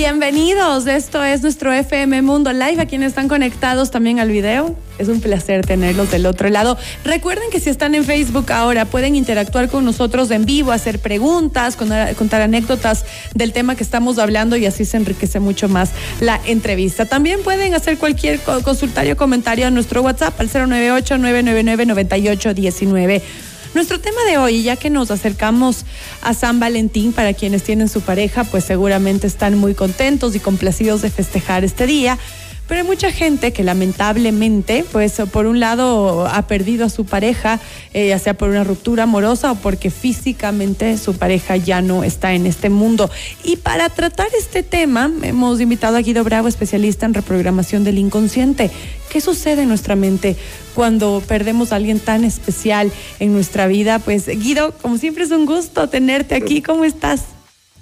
Bienvenidos, esto es nuestro FM Mundo Live, a quienes están conectados también al video. Es un placer tenerlos del otro lado. Recuerden que si están en Facebook ahora pueden interactuar con nosotros en vivo, hacer preguntas, contar anécdotas del tema que estamos hablando y así se enriquece mucho más la entrevista. También pueden hacer cualquier consultario o comentario a nuestro WhatsApp al 098 999 9819. Nuestro tema de hoy, ya que nos acercamos a San Valentín, para quienes tienen su pareja, pues seguramente están muy contentos y complacidos de festejar este día. Pero hay mucha gente que lamentablemente, pues por un lado ha perdido a su pareja, eh, ya sea por una ruptura amorosa o porque físicamente su pareja ya no está en este mundo. Y para tratar este tema, hemos invitado a Guido Bravo, especialista en reprogramación del inconsciente. ¿Qué sucede en nuestra mente cuando perdemos a alguien tan especial en nuestra vida? Pues Guido, como siempre es un gusto tenerte aquí. ¿Cómo estás?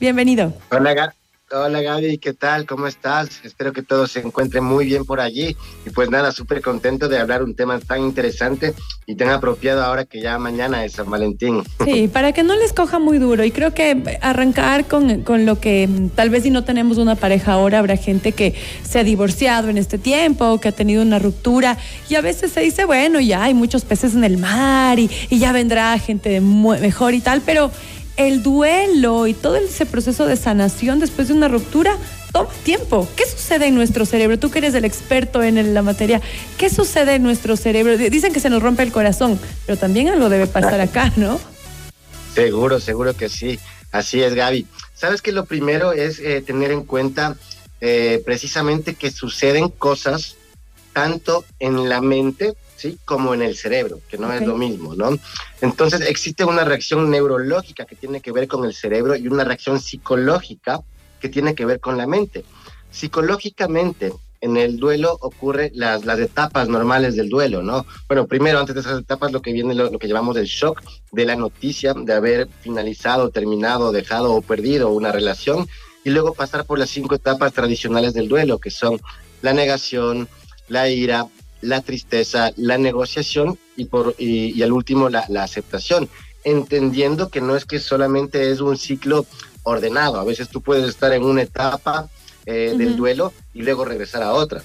Bienvenido. Hola, Hola Gaby, ¿qué tal? ¿Cómo estás? Espero que todo se encuentre muy bien por allí. Y pues nada, súper contento de hablar un tema tan interesante y tan apropiado ahora que ya mañana es San Valentín. Sí, para que no les coja muy duro. Y creo que arrancar con, con lo que tal vez si no tenemos una pareja ahora, habrá gente que se ha divorciado en este tiempo, que ha tenido una ruptura. Y a veces se dice, bueno, ya hay muchos peces en el mar y, y ya vendrá gente mejor y tal, pero el duelo y todo ese proceso de sanación después de una ruptura toma tiempo. ¿Qué sucede en nuestro cerebro? Tú que eres el experto en la materia, ¿qué sucede en nuestro cerebro? Dicen que se nos rompe el corazón, pero también algo debe pasar acá, ¿no? Seguro, seguro que sí. Así es, Gaby. Sabes que lo primero es eh, tener en cuenta eh, precisamente que suceden cosas tanto en la mente ¿sí? Como en el cerebro, que no es lo mismo, ¿no? Entonces existe una reacción neurológica que tiene que ver con el cerebro y una reacción psicológica que tiene que ver con la mente. Psicológicamente, en el duelo ocurre las, las etapas normales del duelo, ¿no? Bueno, primero, antes de esas etapas, lo que viene, lo, lo, que llamamos el shock de la noticia de haber finalizado, terminado, dejado o perdido una relación, y luego pasar por las cinco etapas tradicionales del duelo, que son la negación, la ira, la tristeza, la negociación y, por, y, al último la, aceptación, entendiendo que no es que solamente es un ciclo ordenado, a veces tú puedes estar en una etapa eh, del duelo y luego regresar a otra.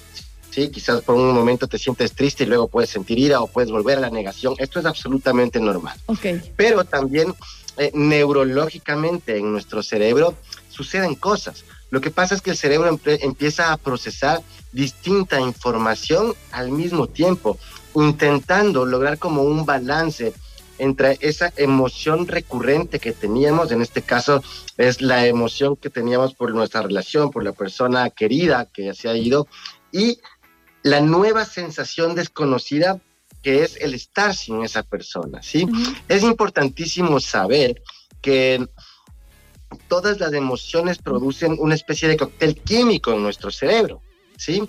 Sí, quizás por un momento te sientes triste y luego puedes sentir ira o puedes volver a la negación. Esto es absolutamente normal. Okay. Pero también eh, neurológicamente en nuestro cerebro suceden cosas. Lo que pasa es que el cerebro empieza a procesar distinta información al mismo tiempo, intentando lograr como un balance entre esa emoción recurrente que teníamos, en este caso es la emoción que teníamos por nuestra relación, por la persona querida que se ha ido, y la nueva sensación desconocida que es el estar sin esa persona, ¿sí? Es importantísimo saber que todas las emociones producen una especie de cóctel químico en nuestro cerebro. ¿Sí?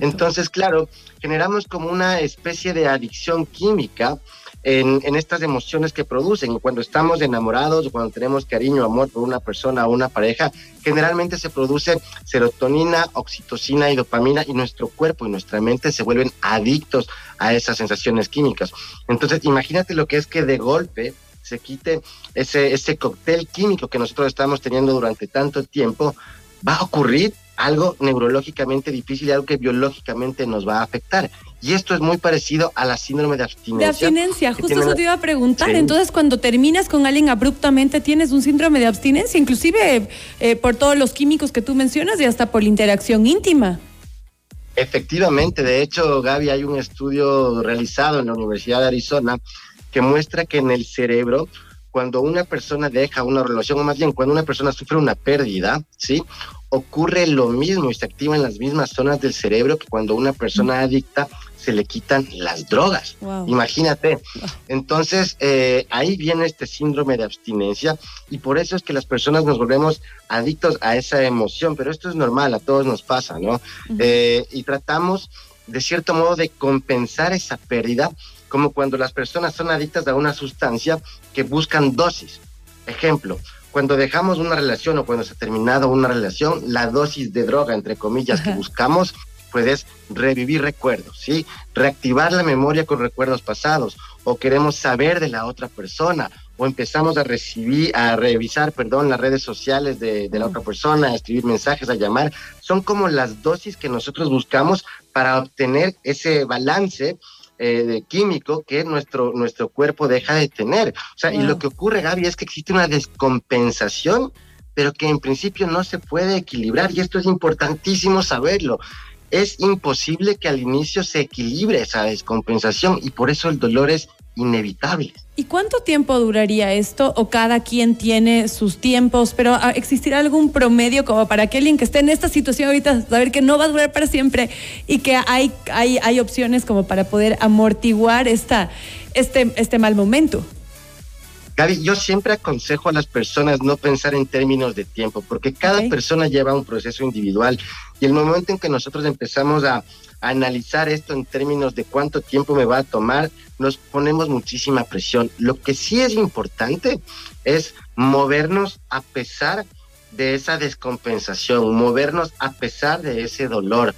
Entonces, claro, generamos como una especie de adicción química en, en, estas emociones que producen. Cuando estamos enamorados, cuando tenemos cariño, amor por una persona o una pareja, generalmente se produce serotonina, oxitocina y dopamina y nuestro cuerpo y nuestra mente se vuelven adictos a esas sensaciones químicas. Entonces, imagínate lo que es que de golpe se quite ese, ese cóctel químico que nosotros estamos teniendo durante tanto tiempo, va a ocurrir algo neurológicamente difícil, algo que biológicamente nos va a afectar. Y esto es muy parecido a la síndrome de abstinencia. De abstinencia, justo eso te iba a preguntar. Entonces, cuando terminas con alguien abruptamente, tienes un síndrome de abstinencia, inclusive eh, por todos los químicos que tú mencionas y hasta por la interacción íntima. Efectivamente, de hecho, Gaby, hay un estudio realizado en la Universidad de Arizona que muestra que en el cerebro, cuando una persona deja una relación, o más bien cuando una persona sufre una pérdida, ¿sí? Ocurre lo mismo y se activan las mismas zonas del cerebro que cuando una persona adicta se le quitan las drogas. Imagínate. Entonces, eh, ahí viene este síndrome de abstinencia y por eso es que las personas nos volvemos adictos a esa emoción, pero esto es normal, a todos nos pasa, ¿no? eh, y tratamos, de cierto modo, de compensar esa pérdida como cuando las personas son adictas a una sustancia que buscan dosis. Ejemplo, cuando dejamos una relación o cuando se ha terminado una relación, la dosis de droga, entre comillas, que buscamos, puedes revivir recuerdos, ¿sí? Reactivar la memoria con recuerdos pasados, o queremos saber de la otra persona, o empezamos a recibir, a revisar, perdón, las redes sociales de, la otra persona, a escribir mensajes, a llamar, son como las dosis que nosotros buscamos para obtener ese balance eh, de químico que nuestro, nuestro cuerpo deja de tener. O sea, y lo que ocurre, Gaby, es que existe una descompensación, pero que en principio no se puede equilibrar, y esto es importantísimo saberlo es imposible que al inicio se equilibre esa descompensación y por eso el dolor es inevitable. ¿Y cuánto tiempo duraría esto? ¿O cada quien tiene sus tiempos? ¿Pero ah, existirá algún promedio como para que alguien que esté en esta situación ahorita saber que no va a durar para siempre y que hay, hay, hay opciones como para poder amortiguar esta, este, este mal momento? Gaby, yo siempre aconsejo a las personas no pensar en términos de tiempo, porque cada persona lleva un proceso individual y el momento en que nosotros empezamos a, analizar esto en términos de cuánto tiempo me va a tomar, nos ponemos muchísima presión. Lo que sí es importante es movernos a pesar de esa descompensación, movernos a pesar de ese dolor.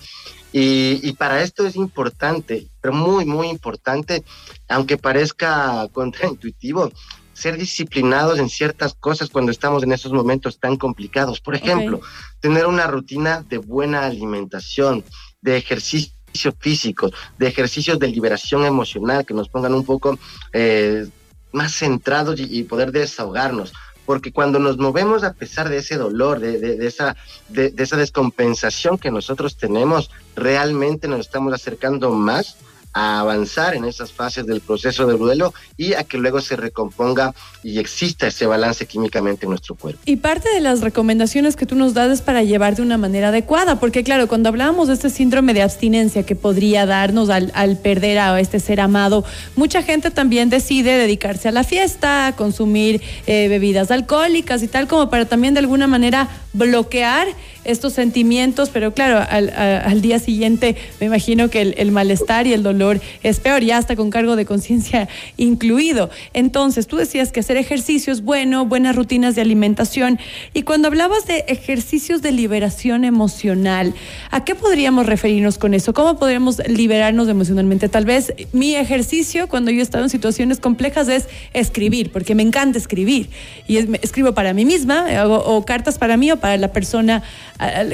Y, y, para esto es importante, pero muy, muy importante, aunque parezca contraintuitivo, ser disciplinados en ciertas cosas cuando estamos en esos momentos tan complicados. Por ejemplo, tener una rutina de buena alimentación, de ejercicio físico, de ejercicios de liberación emocional que nos pongan un poco eh, más centrados y, poder desahogarnos. Porque cuando nos movemos a pesar de ese dolor, de, esa, de esa descompensación que nosotros tenemos, realmente nos estamos acercando más a avanzar en esas fases del proceso de duelo y a que luego se recomponga y exista ese balance químicamente en nuestro cuerpo. Y parte de las recomendaciones que tú nos das es para llevar de una manera adecuada, porque claro, cuando hablábamos de este síndrome de abstinencia que podría darnos al, perder a este ser amado, mucha gente también decide dedicarse a la fiesta, a consumir eh, bebidas alcohólicas y tal, como para también de alguna manera bloquear estos sentimientos, pero claro, al, día siguiente me imagino que el, malestar y el dolor es peor, ya hasta con cargo de conciencia incluido. Entonces, tú decías que hacer ejercicio es bueno, buenas rutinas de alimentación, y cuando hablabas de ejercicios de liberación emocional, ¿a qué podríamos referirnos con eso? ¿Cómo podríamos liberarnos emocionalmente? Tal vez mi ejercicio cuando yo he estado en situaciones complejas es escribir, porque me encanta escribir, y escribo para mí misma, hago, o cartas para mí o para la persona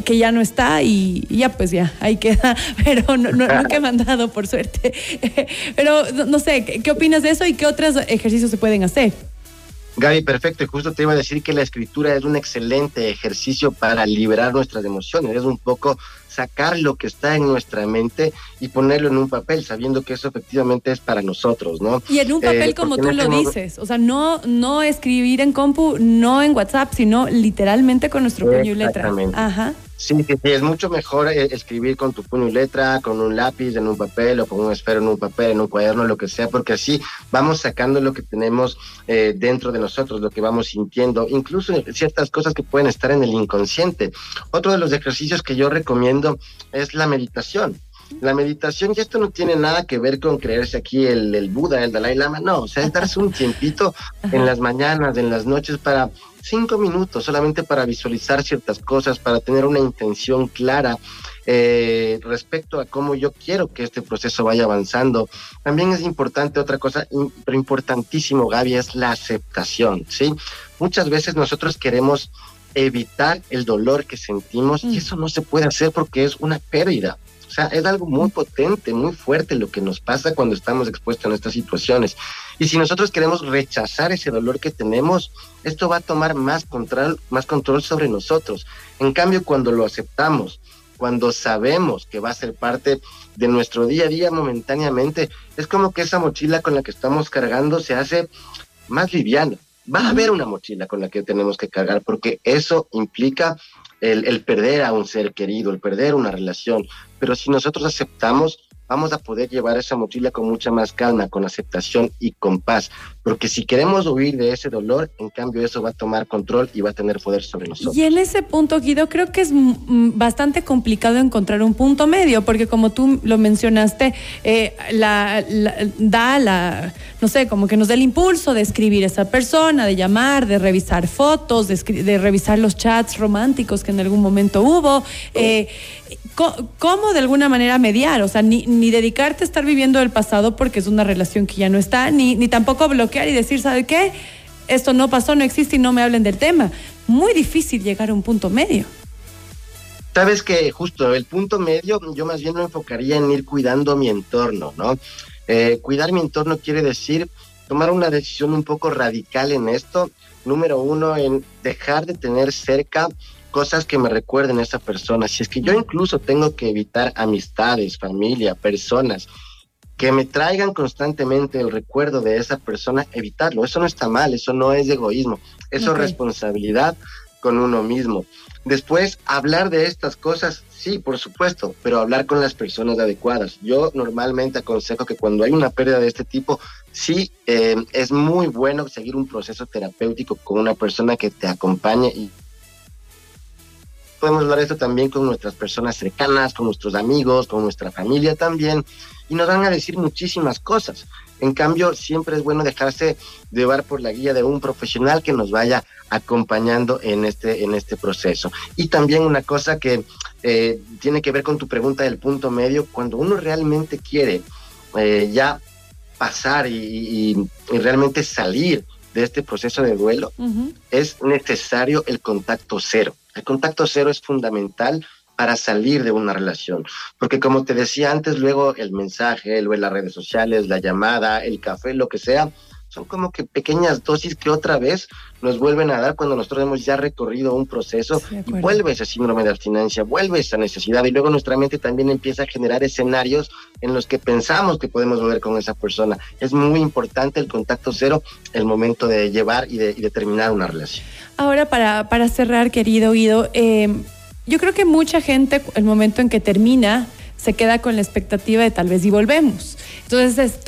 que ya no está y, ya pues ya, ahí queda, pero no, nunca he mandado por suerte. Pero no sé, ¿qué, opinas de eso y qué otros ejercicios se pueden hacer? Gaby, perfecto. Y justo te iba a decir que la escritura es un excelente ejercicio para liberar nuestras emociones. Es un poco sacar lo que está en nuestra mente y ponerlo en un papel, sabiendo que eso efectivamente es para nosotros, ¿no? Y en un papel eh, como tú lo dices, o sea, no, no escribir en compu, no en WhatsApp, sino literalmente con nuestro puño y letra. Ajá. Sí, sí, es mucho mejor eh, escribir con tu puño y letra, con un lápiz en un papel o con un esfero en un papel, en un cuaderno, lo que sea, porque así vamos sacando lo que tenemos eh, dentro de nosotros, lo que vamos sintiendo, incluso ciertas cosas que pueden estar en el inconsciente. Otro de los ejercicios que yo recomiendo es la meditación. La meditación, y esto no tiene nada que ver con creerse aquí el, el Buda, el Dalai Lama, no, o sea, es darse un tiempito en las mañanas, en las noches para cinco minutos solamente para visualizar ciertas cosas, para tener una intención clara eh, respecto a cómo yo quiero que este proceso vaya avanzando. También es importante otra cosa, pero importantísimo, Gaby, es la aceptación, ¿sí? Muchas veces nosotros queremos evitar el dolor que sentimos y mm. eso no se puede hacer porque es una pérdida. O sea, es algo muy potente, muy fuerte lo que nos pasa cuando estamos expuestos a estas situaciones. Y si nosotros queremos rechazar ese dolor que tenemos, esto va a tomar más control, más control sobre nosotros. En cambio, cuando lo aceptamos, cuando sabemos que va a ser parte de nuestro día a día momentáneamente, es como que esa mochila con la que estamos cargando se hace más liviana. Va a haber una mochila con la que tenemos que cargar porque eso implica el, el perder a un ser querido, el perder una relación, pero si nosotros aceptamos, vamos a poder llevar esa mochila con mucha más calma, con aceptación y con paz. Porque si queremos huir de ese dolor, en cambio eso va a tomar control y va a tener poder sobre nosotros. Y en ese punto, Guido, creo que es bastante complicado encontrar un punto medio, porque como tú lo mencionaste, eh, la, da la, no sé, como que nos da el impulso de escribir a esa persona, de llamar, de revisar fotos, de, revisar los chats románticos que en algún momento hubo. Eh, ¿Cómo de alguna manera mediar? O sea, ni, ni, dedicarte a estar viviendo el pasado porque es una relación que ya no está, ni, ni tampoco bloquear y decir, ¿sabe qué? esto no pasó, no existe y no me hablen del tema. Muy difícil llegar a un punto medio. Sabes que justo el punto medio yo más bien lo enfocaría en ir cuidando mi entorno, ¿no? Eh, cuidar mi entorno quiere decir tomar una decisión un poco radical en esto. Número uno, en dejar de tener cerca cosas que me recuerden a esa persona. Si es que yo incluso tengo que evitar amistades, familia, personas que me traigan constantemente el recuerdo de esa persona, evitarlo. Eso no está mal, eso no es egoísmo, eso es responsabilidad con uno mismo. Después, hablar de estas cosas, sí, por supuesto, pero hablar con las personas adecuadas. Yo normalmente aconsejo que cuando hay una pérdida de este tipo, sí, eh, es muy bueno seguir un proceso terapéutico con una persona que te acompañe y podemos hablar esto también con nuestras personas cercanas, con nuestros amigos, con nuestra familia también, y nos van a decir muchísimas cosas. En cambio, siempre es bueno dejarse llevar por la guía de un profesional que nos vaya acompañando en este, en este proceso. Y también una cosa que eh, tiene que ver con tu pregunta del punto medio, cuando uno realmente quiere eh, ya pasar y, realmente salir de este proceso de duelo, es necesario el contacto cero. El contacto cero es fundamental para salir de una relación. Porque como te decía antes, luego el mensaje, luego las redes sociales, la llamada, el café, lo que sea, son como que pequeñas dosis que otra vez nos vuelven a dar cuando nosotros hemos ya recorrido un proceso y vuelve ese síndrome de abstinencia, vuelve esa necesidad y luego nuestra mente también empieza a generar escenarios en los que pensamos que podemos volver con esa persona. Es muy importante el contacto cero, el momento de llevar y de, terminar una relación. Ahora, para, para cerrar, querido Guido, eh, yo creo que mucha gente, el momento en que termina, se queda con la expectativa de tal vez y volvemos. Entonces,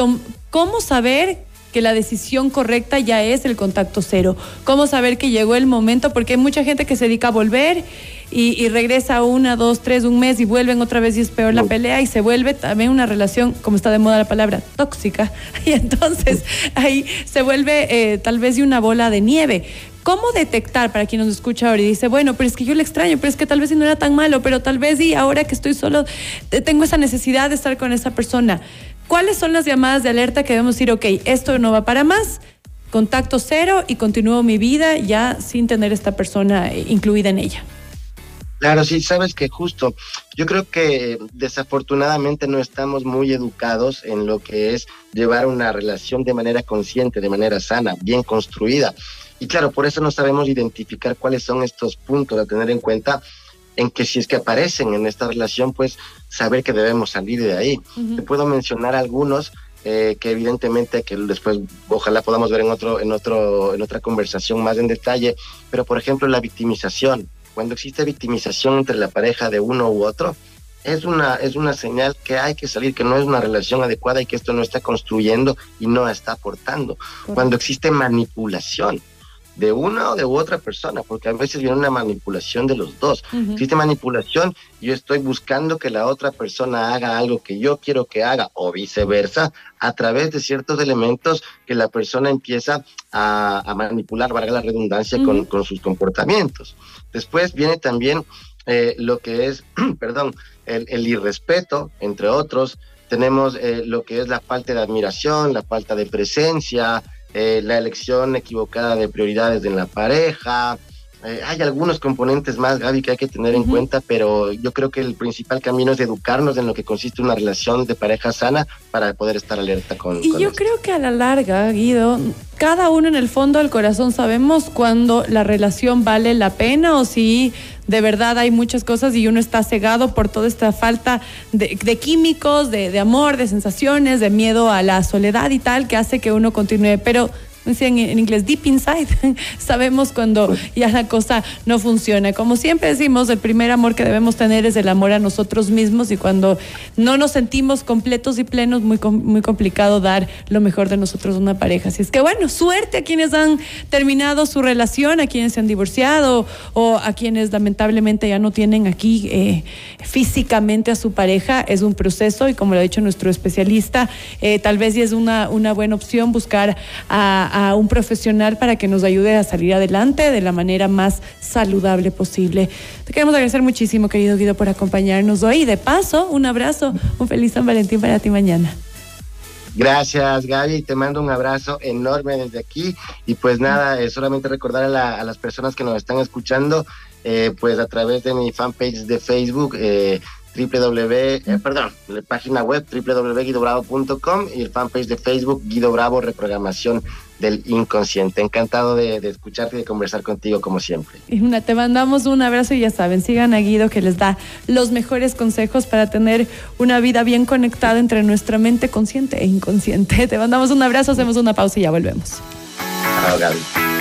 ¿cómo saber que la decisión correcta ya es el contacto cero? ¿Cómo saber que llegó el momento? Porque hay mucha gente que se dedica a volver y, regresa una, dos, tres, un mes y vuelven otra vez y es peor la pelea y se vuelve también una relación, como está de moda la palabra, tóxica. Y entonces ahí se vuelve eh, tal vez de una bola de nieve. ¿Cómo detectar para quien nos escucha ahora y dice, bueno, pero es que yo le extraño, pero es que tal vez no era tan malo, pero tal vez y ahora que estoy solo, tengo esa necesidad de estar con esa persona? ¿Cuáles son las llamadas de alerta que debemos decir, ok, esto no va para más, contacto cero y continúo mi vida ya sin tener esta persona eh, incluida en ella? Claro, sí, sabes que justo, yo creo que desafortunadamente no estamos muy educados en lo que es llevar una relación de manera consciente, de manera sana, bien construida. Y claro, por eso no sabemos identificar cuáles son estos puntos a tener en cuenta en que si es que aparecen en esta relación, pues saber que debemos salir de ahí. Te puedo mencionar algunos eh, que evidentemente que después ojalá podamos ver en otro en otro en otra conversación más en detalle, pero por ejemplo la victimización. Cuando existe victimización entre la pareja de uno u otro, es una, es una señal que hay que salir, que no es una relación adecuada y que esto no está construyendo y no está aportando. Cuando existe manipulación, de una o de otra persona, porque a veces viene una manipulación de los dos. Existe manipulación, yo estoy buscando que la otra persona haga algo que yo quiero que haga, o viceversa, a través de ciertos elementos que la persona empieza a, manipular, valga la redundancia, con, sus comportamientos. Después viene también eh, lo que es, perdón, el, irrespeto, entre otros. Tenemos eh, lo que es la falta de admiración, la falta de presencia, eh, la elección equivocada de prioridades en la pareja. Eh, hay algunos componentes más, Gaby, que hay que tener en cuenta, pero yo creo que el principal camino es educarnos en lo que consiste una relación de pareja sana para poder estar alerta con. Y yo creo que a la larga, Guido, cada uno en el fondo del corazón sabemos cuando la relación vale la pena o si de verdad hay muchas cosas y uno está cegado por toda esta falta de, químicos, de, de, amor, de sensaciones, de miedo a la soledad y tal, que hace que uno continúe. Pero decían en inglés, deep inside, sabemos cuando ya la cosa no funciona. Como siempre decimos, el primer amor que debemos tener es el amor a nosotros mismos y cuando no nos sentimos completos y plenos, muy, muy complicado dar lo mejor de nosotros a una pareja. Así es que bueno, suerte a quienes han terminado su relación, a quienes se han divorciado o a quienes lamentablemente ya no tienen aquí eh, físicamente a su pareja. Es un proceso y como lo ha dicho nuestro especialista, eh, tal vez ya es una, una buena opción buscar a a un profesional para que nos ayude a salir adelante de la manera más saludable posible. Te queremos agradecer muchísimo, querido Guido, por acompañarnos hoy. De paso, un abrazo, un feliz San Valentín para ti mañana. Gracias, Gaby. Te mando un abrazo enorme desde aquí. Y pues nada, es solamente recordar a, las personas que nos están escuchando, eh, pues a través de mi fanpage de Facebook, eh, www, eh, perdón, la página web www.guidobravo.com y el fanpage de Facebook Guido Bravo Reprogramación del Inconsciente. Encantado de, escucharte y de conversar contigo como siempre. Una, te mandamos un abrazo y ya saben, sigan a Guido que les da los mejores consejos para tener una vida bien conectada entre nuestra mente consciente e inconsciente. Te mandamos un abrazo, hacemos una pausa y ya volvemos. Chao, Gaby.